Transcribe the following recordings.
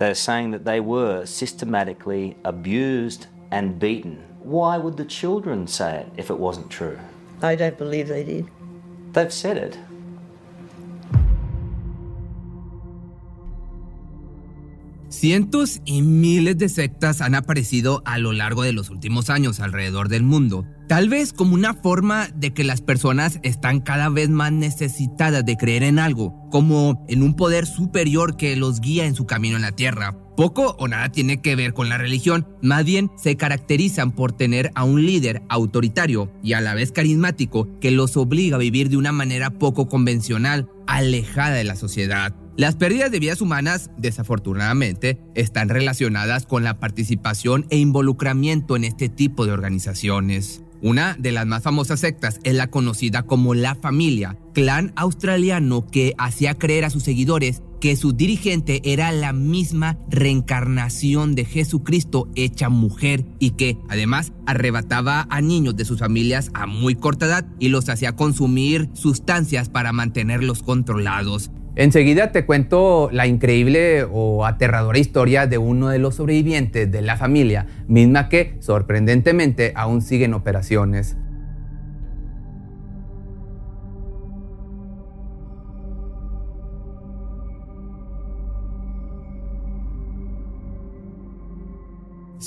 They're saying that they were systematically abused and beaten. Why would the children say it if it wasn't true? I don't believe they did. They've said it. Cientos y miles de sectas han aparecido a lo largo de los últimos años alrededor del mundo, tal vez como una forma de que las personas están cada vez más necesitadas de creer en algo, como en un poder superior que los guía en su camino en la tierra. Poco o nada tiene que ver con la religión, más bien se caracterizan por tener a un líder autoritario y a la vez carismático que los obliga a vivir de una manera poco convencional, alejada de la sociedad. Las pérdidas de vidas humanas, desafortunadamente, están relacionadas con la participación e involucramiento en este tipo de organizaciones. Una de las más famosas sectas es la conocida como La Familia, clan australiano que hacía creer a sus seguidores que su dirigente era la misma reencarnación de Jesucristo hecha mujer y que además arrebataba a niños de sus familias a muy corta edad y los hacía consumir sustancias para mantenerlos controlados. Enseguida te cuento la increíble o aterradora historia de uno de los sobrevivientes de la familia, misma que sorprendentemente aún sigue en operaciones.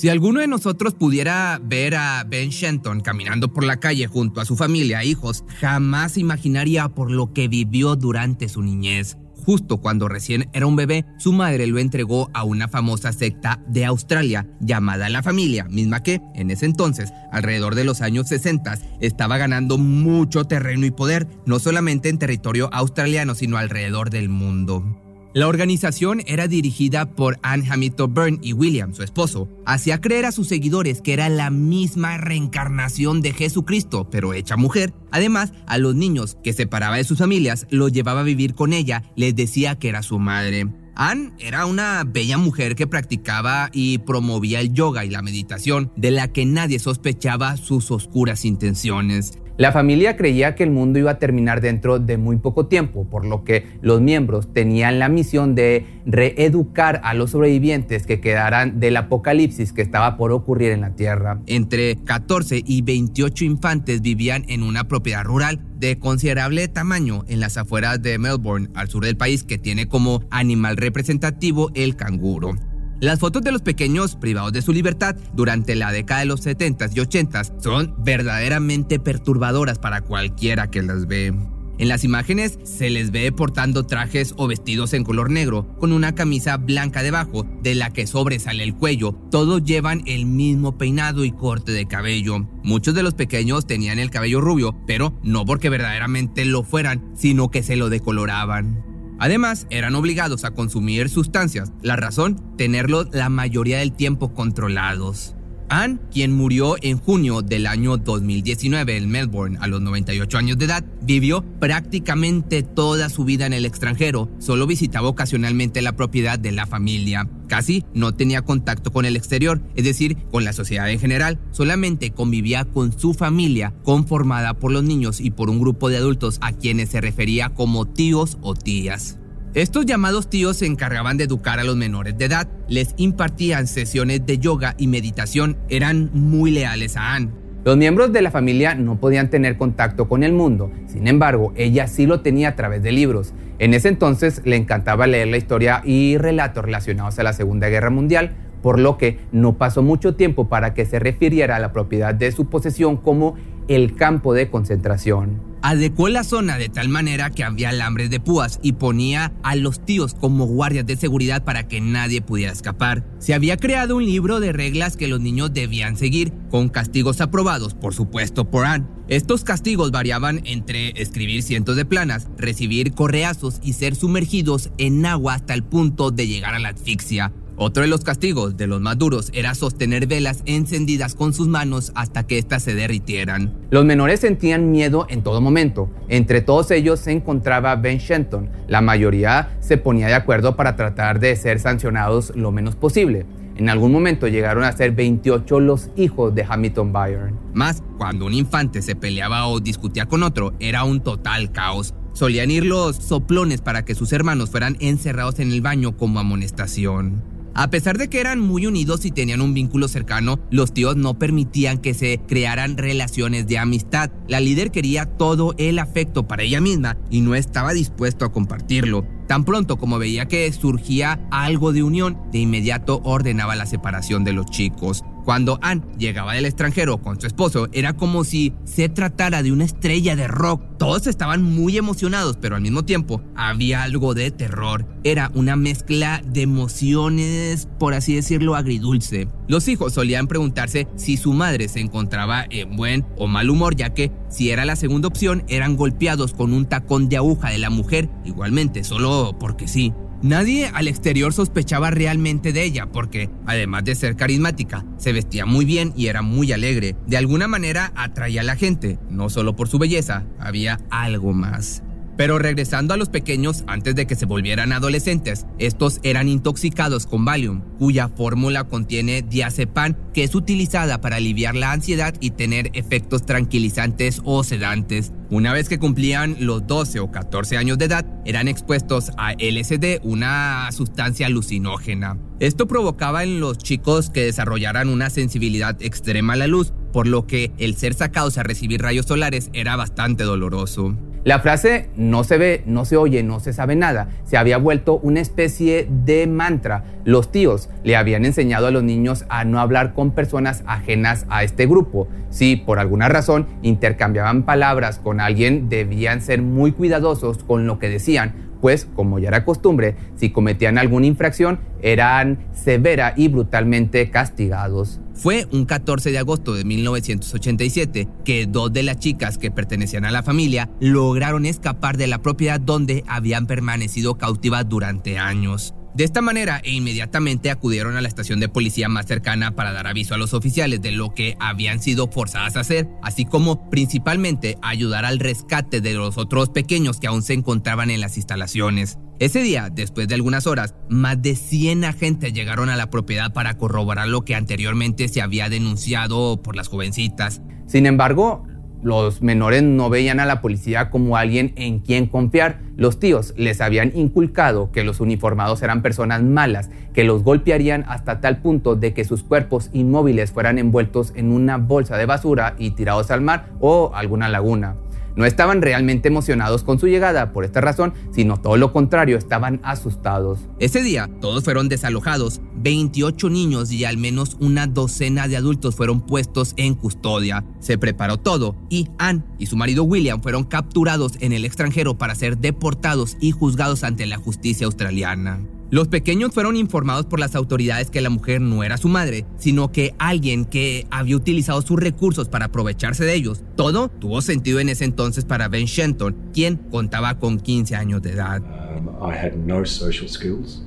Si alguno de nosotros pudiera ver a Ben Shenton caminando por la calle junto a su familia e hijos, jamás imaginaría por lo que vivió durante su niñez. Justo cuando recién era un bebé, su madre lo entregó a una famosa secta de Australia llamada La Familia, misma que, en ese entonces, alrededor de los años 60, estaba ganando mucho terreno y poder, no solamente en territorio australiano, sino alrededor del mundo. La organización era dirigida por Anne Hamilton Byrne y William, su esposo. Hacía creer a sus seguidores que era la misma reencarnación de Jesucristo, pero hecha mujer. Además, a los niños que separaba de sus familias, los llevaba a vivir con ella, les decía que era su madre. Anne era una bella mujer que practicaba y promovía el yoga y la meditación, de la que nadie sospechaba sus oscuras intenciones. La familia creía que el mundo iba a terminar dentro de muy poco tiempo, por lo que los miembros tenían la misión de reeducar a los sobrevivientes que quedaran del apocalipsis que estaba por ocurrir en la Tierra. Entre 14 y 28 infantes vivían en una propiedad rural de considerable tamaño en las afueras de Melbourne, al sur del país, que tiene como animal representativo el canguro. Las fotos de los pequeños privados de su libertad durante la década de los 70s y 80s son verdaderamente perturbadoras para cualquiera que las ve. En las imágenes se les ve portando trajes o vestidos en color negro, con una camisa blanca debajo, de la que sobresale el cuello. Todos llevan el mismo peinado y corte de cabello. Muchos de los pequeños tenían el cabello rubio, pero no porque verdaderamente lo fueran, sino que se lo decoloraban. Además, eran obligados a consumir sustancias. La razón, tenerlos la mayoría del tiempo controlados. Anne, quien murió en junio del año 2019 en Melbourne a los 98 años de edad, vivió prácticamente toda su vida en el extranjero, solo visitaba ocasionalmente la propiedad de la familia. Casi no tenía contacto con el exterior, es decir, con la sociedad en general, solamente convivía con su familia, conformada por los niños y por un grupo de adultos a quienes se refería como tíos o tías. Estos llamados tíos se encargaban de educar a los menores de edad, les impartían sesiones de yoga y meditación, eran muy leales a Anne. Los miembros de la familia no podían tener contacto con el mundo, sin embargo, ella sí lo tenía a través de libros. En ese entonces le encantaba leer la historia y relatos relacionados a la Segunda Guerra Mundial, por lo que no pasó mucho tiempo para que se refiriera a la propiedad de su posesión como el campo de concentración. Adecuó la zona de tal manera que había alambres de púas y ponía a los tíos como guardias de seguridad para que nadie pudiera escapar. Se había creado un libro de reglas que los niños debían seguir, con castigos aprobados, por supuesto, por Anne. Estos castigos variaban entre escribir cientos de planas, recibir correazos y ser sumergidos en agua hasta el punto de llegar a la asfixia. Otro de los castigos, de los más duros, era sostener velas encendidas con sus manos hasta que éstas se derritieran. Los menores sentían miedo en todo momento. Entre todos ellos se encontraba Ben Shenton. La mayoría se ponía de acuerdo para tratar de ser sancionados lo menos posible. En algún momento llegaron a ser 28 los hijos de Hamilton Byron. Más, cuando un infante se peleaba o discutía con otro, era un total caos. Solían ir los soplones para que sus hermanos fueran encerrados en el baño como amonestación. A pesar de que eran muy unidos y tenían un vínculo cercano, los tíos no permitían que se crearan relaciones de amistad. La líder quería todo el afecto para ella misma y no estaba dispuesto a compartirlo. Tan pronto como veía que surgía algo de unión, de inmediato ordenaba la separación de los chicos. Cuando Anne llegaba del extranjero con su esposo, era como si se tratara de una estrella de rock. Todos estaban muy emocionados, pero al mismo tiempo había algo de terror. Era una mezcla de emociones, por así decirlo, agridulce. Los hijos solían preguntarse si su madre se encontraba en buen o mal humor, ya que si era la segunda opción, eran golpeados con un tacón de aguja de la mujer, igualmente, solo porque sí. Nadie al exterior sospechaba realmente de ella porque, además de ser carismática, se vestía muy bien y era muy alegre. De alguna manera atraía a la gente, no solo por su belleza, había algo más. Pero regresando a los pequeños antes de que se volvieran adolescentes, estos eran intoxicados con Valium, cuya fórmula contiene diazepam, que es utilizada para aliviar la ansiedad y tener efectos tranquilizantes o sedantes. Una vez que cumplían los 12 o 14 años de edad, eran expuestos a LSD, una sustancia alucinógena. Esto provocaba en los chicos que desarrollaran una sensibilidad extrema a la luz, por lo que el ser sacados a recibir rayos solares era bastante doloroso. La frase no se ve, no se oye, no se sabe nada se había vuelto una especie de mantra. Los tíos le habían enseñado a los niños a no hablar con personas ajenas a este grupo. Si por alguna razón intercambiaban palabras con alguien, debían ser muy cuidadosos con lo que decían, pues, como ya era costumbre, si cometían alguna infracción, eran severa y brutalmente castigados. Fue un 14 de agosto de 1987 que dos de las chicas que pertenecían a la familia lograron escapar de la propiedad donde habían permanecido cautivas durante años. De esta manera, e inmediatamente acudieron a la estación de policía más cercana para dar aviso a los oficiales de lo que habían sido forzadas a hacer, así como principalmente ayudar al rescate de los otros pequeños que aún se encontraban en las instalaciones. Ese día, después de algunas horas, más de 100 agentes llegaron a la propiedad para corroborar lo que anteriormente se había denunciado por las jovencitas. Sin embargo, los menores no veían a la policía como alguien en quien confiar. Los tíos les habían inculcado que los uniformados eran personas malas, que los golpearían hasta tal punto de que sus cuerpos inmóviles fueran envueltos en una bolsa de basura y tirados al mar o alguna laguna. No estaban realmente emocionados con su llegada por esta razón, sino todo lo contrario, estaban asustados. Ese día, todos fueron desalojados, 28 niños y al menos una docena de adultos fueron puestos en custodia. Se preparó todo y Anne y su marido William fueron capturados en el extranjero para ser deportados y juzgados ante la justicia australiana. Los pequeños fueron informados por las autoridades que la mujer no era su madre, sino que alguien que había utilizado sus recursos para aprovecharse de ellos. Todo tuvo sentido en ese entonces para Ben Shenton, quien contaba con 15 años de edad. Um, I had no social skills.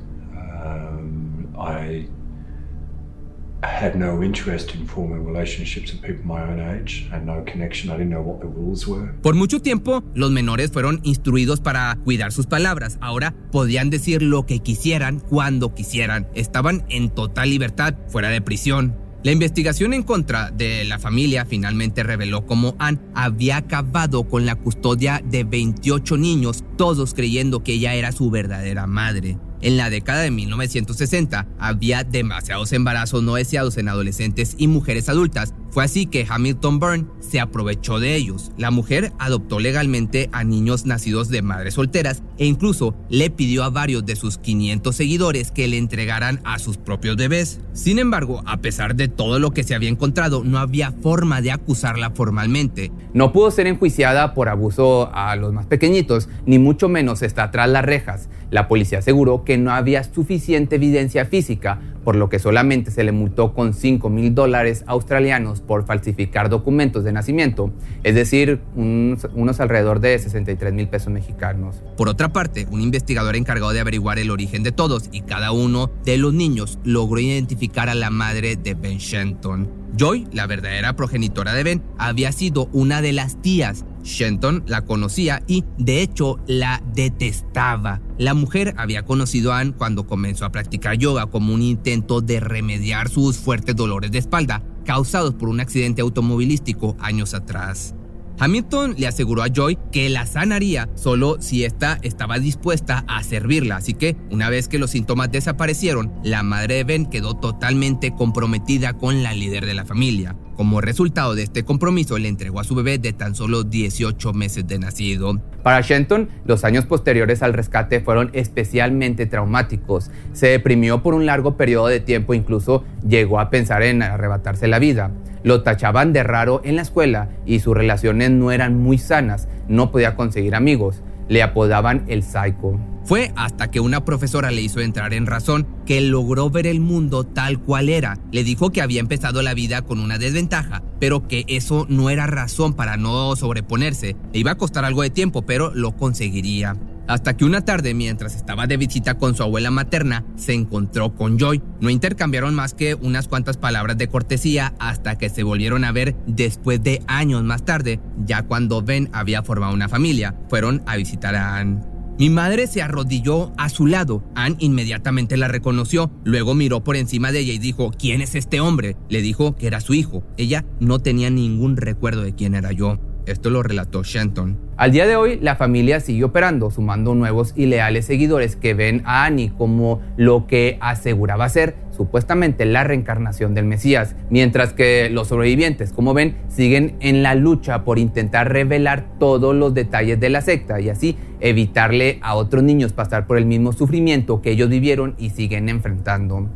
Had no interest in forming relationships with people my own age. Had no connection. I didn't know what the rules were. Por mucho tiempo, los menores fueron instruidos para cuidar sus palabras. Ahora podían decir lo que quisieran cuando quisieran. Estaban en total libertad, fuera de prisión. La investigación en contra de la familia finalmente reveló cómo Anne había acabado con la custodia de 28 niños, todos creyendo que ella era su verdadera madre. En la década de 1960 había demasiados embarazos no deseados en adolescentes y mujeres adultas. Fue así que Hamilton Byrne se aprovechó de ellos. La mujer adoptó legalmente a niños nacidos de madres solteras e incluso le pidió a varios de sus 500 seguidores que le entregaran a sus propios bebés. Sin embargo, a pesar de todo lo que se había encontrado, no había forma de acusarla formalmente. No pudo ser enjuiciada por abuso a los más pequeñitos, ni mucho menos está tras las rejas. La policía aseguró que no había suficiente evidencia física, por lo que solamente se le multó con 5 mil dólares australianos por falsificar documentos de nacimiento, es decir, unos, alrededor de 63 mil pesos mexicanos. Por otra parte, un investigador encargado de averiguar el origen de todos y cada uno de los niños logró identificar a la madre de Ben Shenton. Joy, la verdadera progenitora de Ben, había sido una de las tías Shenton la conocía y, de hecho, la detestaba. La mujer había conocido a Anne cuando comenzó a practicar yoga como un intento de remediar sus fuertes dolores de espalda causados por un accidente automovilístico años atrás. Hamilton le aseguró a Joy que la sanaría solo si ésta estaba dispuesta a servirla, así que una vez que los síntomas desaparecieron, la madre de Ben quedó totalmente comprometida con la líder de la familia. Como resultado de este compromiso, le entregó a su bebé de tan solo 18 meses de nacido. Para Shenton, los años posteriores al rescate fueron especialmente traumáticos. Se deprimió por un largo periodo de tiempo, incluso llegó a pensar en arrebatarse la vida. Lo tachaban de raro en la escuela y sus relaciones no eran muy sanas, no podía conseguir amigos. Le apodaban el psycho. Fue hasta que una profesora le hizo entrar en razón que logró ver el mundo tal cual era. Le dijo que había empezado la vida con una desventaja, pero que eso no era razón para no sobreponerse. Le iba a costar algo de tiempo, pero lo conseguiría. Hasta que una tarde, mientras estaba de visita con su abuela materna, se encontró con Joy. No intercambiaron más que unas cuantas palabras de cortesía hasta que se volvieron a ver después de años más tarde, ya cuando Ben había formado una familia. Fueron a visitar a Anne. Mi madre se arrodilló a su lado. Anne inmediatamente la reconoció. Luego miró por encima de ella y dijo, ¿quién es este hombre? Le dijo que era su hijo. Ella no tenía ningún recuerdo de quién era yo. Esto lo relató Shenton. Al día de hoy, la familia sigue operando, sumando nuevos y leales seguidores que ven a Annie como lo que aseguraba ser supuestamente la reencarnación del Mesías, mientras que los sobrevivientes, como ven, siguen en la lucha por intentar revelar todos los detalles de la secta y así evitarle a otros niños pasar por el mismo sufrimiento que ellos vivieron y siguen enfrentando.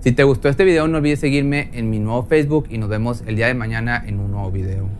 Si te gustó este video, no olvides seguirme en mi nuevo Facebook y nos vemos el día de mañana en un nuevo video.